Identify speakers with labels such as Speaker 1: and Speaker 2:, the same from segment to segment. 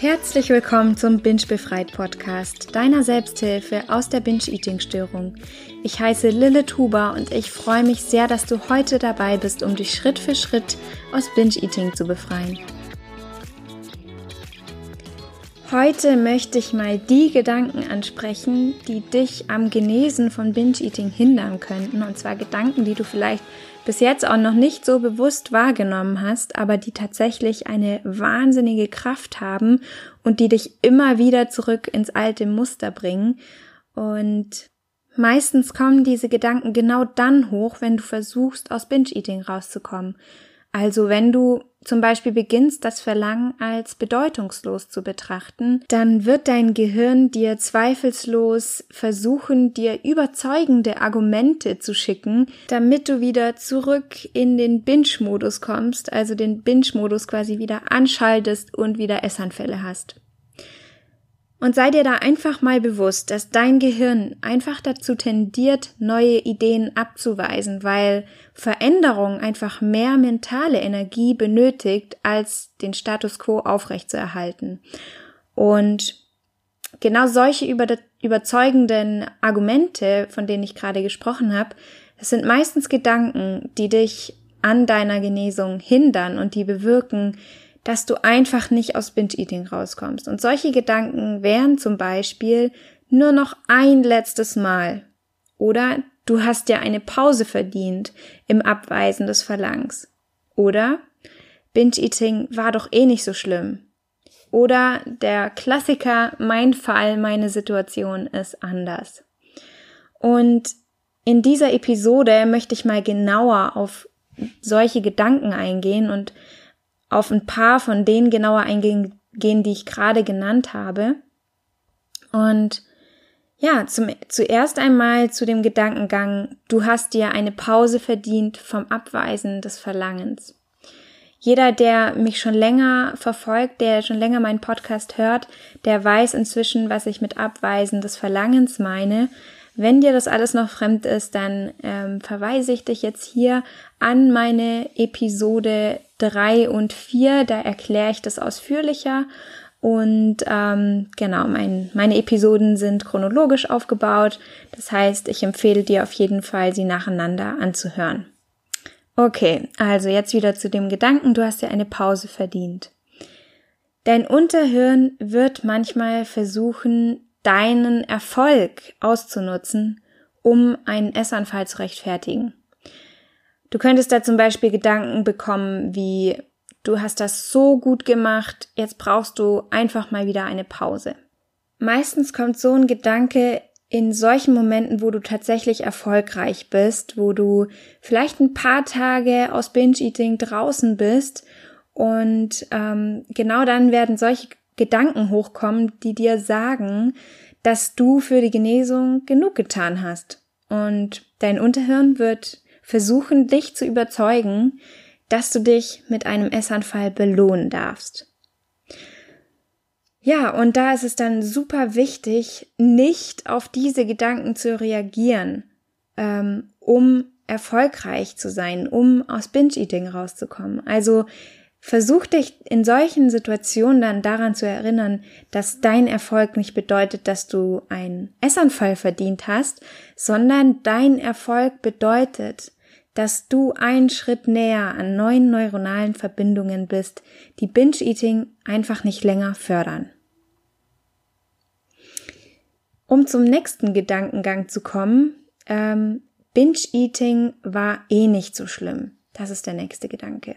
Speaker 1: Herzlich willkommen zum Binge Befreit Podcast, deiner Selbsthilfe aus der Binge-Eating-Störung. Ich heiße Lilith Huber und ich freue mich sehr, dass du heute dabei bist, um dich Schritt für Schritt aus Binge-Eating zu befreien. Heute möchte ich mal die Gedanken ansprechen, die dich am Genesen von Binge-Eating hindern könnten. Und zwar Gedanken, die du vielleicht bis jetzt auch noch nicht so bewusst wahrgenommen hast, aber die tatsächlich eine wahnsinnige Kraft haben und die dich immer wieder zurück ins alte Muster bringen. Und meistens kommen diese Gedanken genau dann hoch, wenn du versuchst, aus Binge-Eating rauszukommen. Also wenn du zum Beispiel beginnst, das Verlangen als bedeutungslos zu betrachten, dann wird dein Gehirn dir zweifelslos versuchen, dir überzeugende Argumente zu schicken, damit du wieder zurück in den Binge-Modus kommst, also den Binge-Modus quasi wieder anschaltest und wieder Essanfälle hast. Und sei dir da einfach mal bewusst, dass dein Gehirn einfach dazu tendiert, neue Ideen abzuweisen, weil Veränderung einfach mehr mentale Energie benötigt, als den Status quo aufrechtzuerhalten. Und genau solche über überzeugenden Argumente, von denen ich gerade gesprochen habe, das sind meistens Gedanken, die dich an deiner Genesung hindern und die bewirken, dass du einfach nicht aus Binge-Eating rauskommst. Und solche Gedanken wären zum Beispiel nur noch ein letztes Mal. Oder du hast dir eine Pause verdient im Abweisen des Verlangs. Oder Binge-Eating war doch eh nicht so schlimm. Oder der Klassiker, mein Fall, meine Situation ist anders. Und in dieser Episode möchte ich mal genauer auf solche Gedanken eingehen und auf ein paar von denen genauer eingehen, die ich gerade genannt habe. Und ja, zum, zuerst einmal zu dem Gedankengang, du hast dir eine Pause verdient vom Abweisen des Verlangens. Jeder, der mich schon länger verfolgt, der schon länger meinen Podcast hört, der weiß inzwischen, was ich mit Abweisen des Verlangens meine. Wenn dir das alles noch fremd ist, dann ähm, verweise ich dich jetzt hier an meine Episode drei und vier. Da erkläre ich das ausführlicher. Und ähm, genau, mein, meine Episoden sind chronologisch aufgebaut. Das heißt, ich empfehle dir auf jeden Fall, sie nacheinander anzuhören. Okay, also jetzt wieder zu dem Gedanken, du hast ja eine Pause verdient. Dein Unterhirn wird manchmal versuchen, deinen Erfolg auszunutzen, um einen Essanfall zu rechtfertigen. Du könntest da zum Beispiel Gedanken bekommen wie, du hast das so gut gemacht, jetzt brauchst du einfach mal wieder eine Pause. Meistens kommt so ein Gedanke in solchen Momenten, wo du tatsächlich erfolgreich bist, wo du vielleicht ein paar Tage aus Binge-Eating draußen bist und ähm, genau dann werden solche Gedanken hochkommen, die dir sagen, dass du für die Genesung genug getan hast. Und dein Unterhirn wird versuchen, dich zu überzeugen, dass du dich mit einem Essanfall belohnen darfst. Ja, und da ist es dann super wichtig, nicht auf diese Gedanken zu reagieren, ähm, um erfolgreich zu sein, um aus Binge-Eating rauszukommen. Also versuch dich in solchen Situationen dann daran zu erinnern, dass dein Erfolg nicht bedeutet, dass du einen Essanfall verdient hast, sondern dein Erfolg bedeutet, dass du einen Schritt näher an neuen neuronalen Verbindungen bist, die Binge-Eating einfach nicht länger fördern. Um zum nächsten Gedankengang zu kommen, ähm, Binge-Eating war eh nicht so schlimm. Das ist der nächste Gedanke.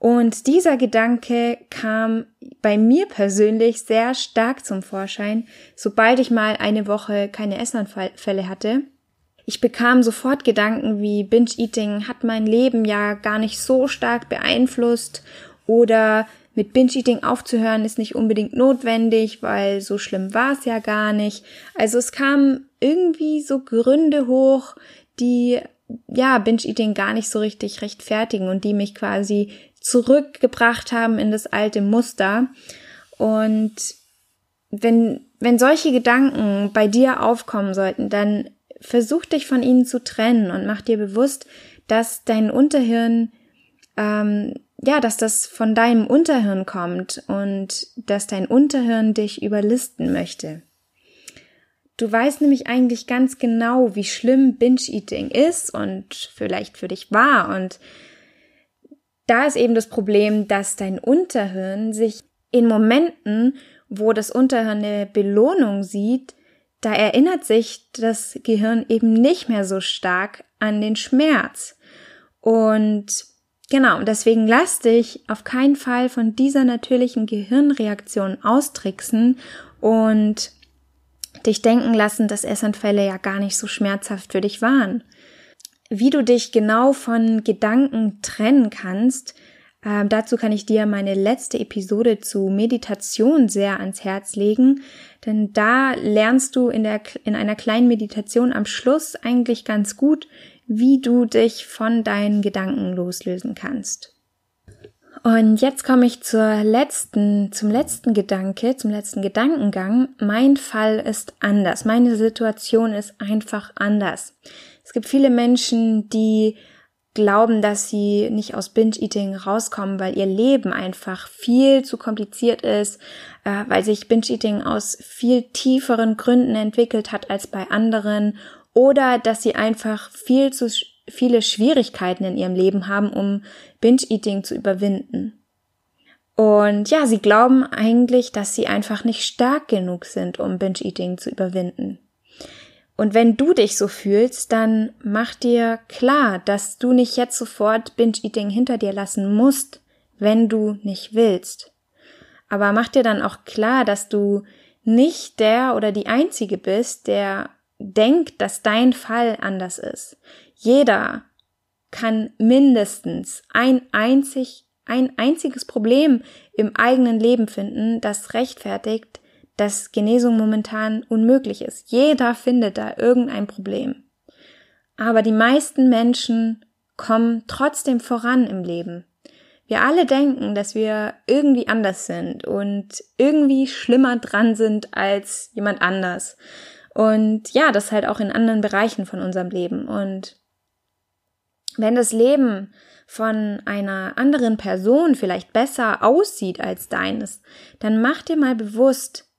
Speaker 1: Und dieser Gedanke kam bei mir persönlich sehr stark zum Vorschein, sobald ich mal eine Woche keine Essanfälle hatte ich bekam sofort Gedanken wie Binge-Eating hat mein Leben ja gar nicht so stark beeinflusst oder mit Binge-Eating aufzuhören ist nicht unbedingt notwendig, weil so schlimm war es ja gar nicht. Also es kamen irgendwie so Gründe hoch, die ja Binge-Eating gar nicht so richtig rechtfertigen und die mich quasi zurückgebracht haben in das alte Muster. Und wenn, wenn solche Gedanken bei dir aufkommen sollten, dann versuch dich von ihnen zu trennen und mach dir bewusst, dass dein Unterhirn ähm, ja, dass das von deinem Unterhirn kommt und dass dein Unterhirn dich überlisten möchte. Du weißt nämlich eigentlich ganz genau, wie schlimm Binge-Eating ist und vielleicht für dich war. Und da ist eben das Problem, dass dein Unterhirn sich in Momenten, wo das Unterhirn eine Belohnung sieht, da erinnert sich das Gehirn eben nicht mehr so stark an den Schmerz. Und genau, deswegen lass dich auf keinen Fall von dieser natürlichen Gehirnreaktion austricksen und dich denken lassen, dass Essanfälle ja gar nicht so schmerzhaft für dich waren. Wie du dich genau von Gedanken trennen kannst, äh, dazu kann ich dir meine letzte Episode zu Meditation sehr ans Herz legen, denn da lernst du in, der, in einer kleinen Meditation am Schluss eigentlich ganz gut, wie du dich von deinen Gedanken loslösen kannst. Und jetzt komme ich zur letzten, zum letzten Gedanke, zum letzten Gedankengang. Mein Fall ist anders. Meine Situation ist einfach anders. Es gibt viele Menschen, die glauben, dass sie nicht aus Binge-Eating rauskommen, weil ihr Leben einfach viel zu kompliziert ist, äh, weil sich Binge-Eating aus viel tieferen Gründen entwickelt hat als bei anderen oder dass sie einfach viel zu viele Schwierigkeiten in ihrem Leben haben, um Binge-Eating zu überwinden. Und ja, sie glauben eigentlich, dass sie einfach nicht stark genug sind, um Binge-Eating zu überwinden. Und wenn du dich so fühlst, dann mach dir klar, dass du nicht jetzt sofort Binge-Eating hinter dir lassen musst, wenn du nicht willst. Aber mach dir dann auch klar, dass du nicht der oder die Einzige bist, der denkt, dass dein Fall anders ist. Jeder kann mindestens ein einzig, ein einziges Problem im eigenen Leben finden, das rechtfertigt, dass Genesung momentan unmöglich ist. Jeder findet da irgendein Problem. Aber die meisten Menschen kommen trotzdem voran im Leben. Wir alle denken, dass wir irgendwie anders sind und irgendwie schlimmer dran sind als jemand anders. Und ja, das halt auch in anderen Bereichen von unserem Leben. Und wenn das Leben von einer anderen Person vielleicht besser aussieht als deines, dann mach dir mal bewusst,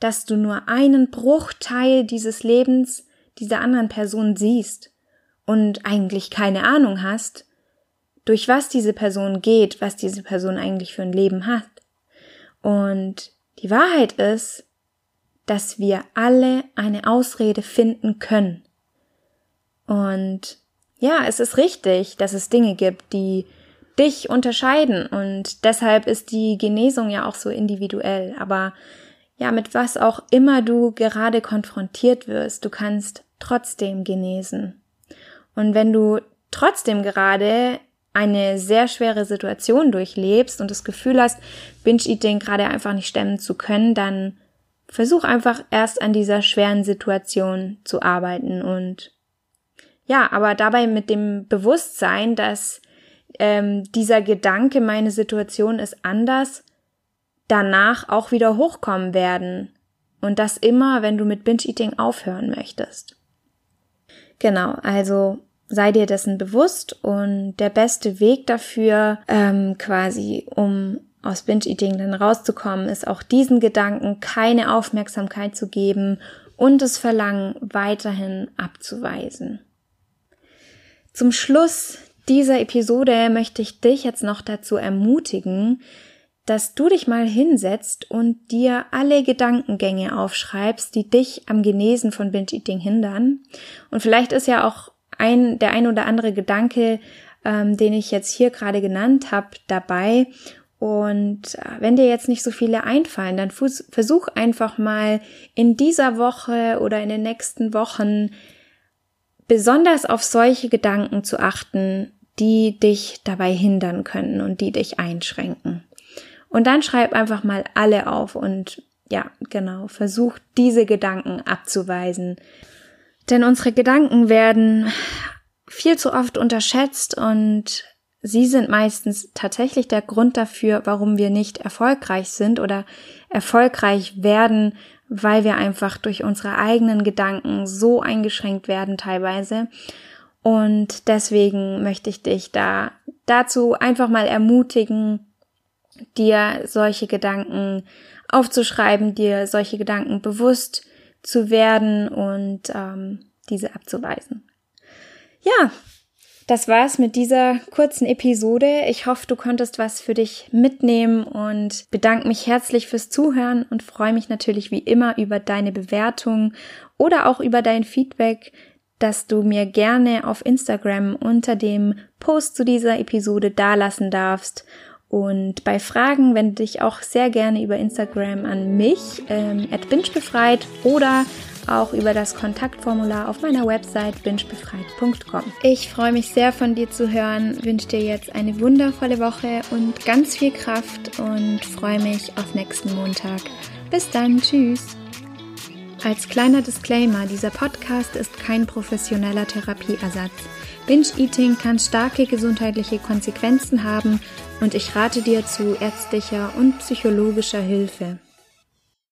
Speaker 1: dass du nur einen Bruchteil dieses Lebens dieser anderen Person siehst und eigentlich keine Ahnung hast, durch was diese Person geht, was diese Person eigentlich für ein Leben hat. Und die Wahrheit ist, dass wir alle eine Ausrede finden können. Und ja, es ist richtig, dass es Dinge gibt, die dich unterscheiden und deshalb ist die Genesung ja auch so individuell. Aber ja, mit was auch immer du gerade konfrontiert wirst, du kannst trotzdem genesen. Und wenn du trotzdem gerade eine sehr schwere Situation durchlebst und das Gefühl hast, Binge-Eating gerade einfach nicht stemmen zu können, dann versuch einfach erst an dieser schweren Situation zu arbeiten und ja, aber dabei mit dem Bewusstsein, dass ähm, dieser Gedanke, meine Situation ist anders, danach auch wieder hochkommen werden. Und das immer, wenn du mit Binge-Eating aufhören möchtest. Genau, also sei dir dessen bewusst und der beste Weg dafür, ähm, quasi, um aus Binge-Eating dann rauszukommen, ist auch diesen Gedanken keine Aufmerksamkeit zu geben und das Verlangen weiterhin abzuweisen. Zum Schluss dieser Episode möchte ich dich jetzt noch dazu ermutigen, dass du dich mal hinsetzt und dir alle Gedankengänge aufschreibst, die dich am Genesen von Binge-Eating hindern. Und vielleicht ist ja auch ein, der ein oder andere Gedanke, ähm, den ich jetzt hier gerade genannt habe, dabei. Und äh, wenn dir jetzt nicht so viele einfallen, dann versuch einfach mal in dieser Woche oder in den nächsten Wochen besonders auf solche Gedanken zu achten, die dich dabei hindern können und die dich einschränken. Und dann schreib einfach mal alle auf und ja, genau, versuch diese Gedanken abzuweisen. Denn unsere Gedanken werden viel zu oft unterschätzt und sie sind meistens tatsächlich der Grund dafür, warum wir nicht erfolgreich sind oder erfolgreich werden, weil wir einfach durch unsere eigenen Gedanken so eingeschränkt werden teilweise. Und deswegen möchte ich dich da dazu einfach mal ermutigen, dir solche Gedanken aufzuschreiben, dir solche Gedanken bewusst zu werden und ähm, diese abzuweisen. Ja, das war's mit dieser kurzen Episode. Ich hoffe, du konntest was für dich mitnehmen und bedanke mich herzlich fürs Zuhören und freue mich natürlich wie immer über deine Bewertung oder auch über dein Feedback, das du mir gerne auf Instagram unter dem Post zu dieser Episode dalassen darfst. Und bei Fragen wende dich auch sehr gerne über Instagram an mich, ähm, at bingebefreit oder auch über das Kontaktformular auf meiner Website bingebefreit.com. Ich freue mich sehr von dir zu hören, wünsche dir jetzt eine wundervolle Woche und ganz viel Kraft und freue mich auf nächsten Montag. Bis dann, tschüss. Als kleiner Disclaimer, dieser Podcast ist kein professioneller Therapieersatz. Binge-Eating kann starke gesundheitliche Konsequenzen haben und ich rate dir zu ärztlicher und psychologischer Hilfe.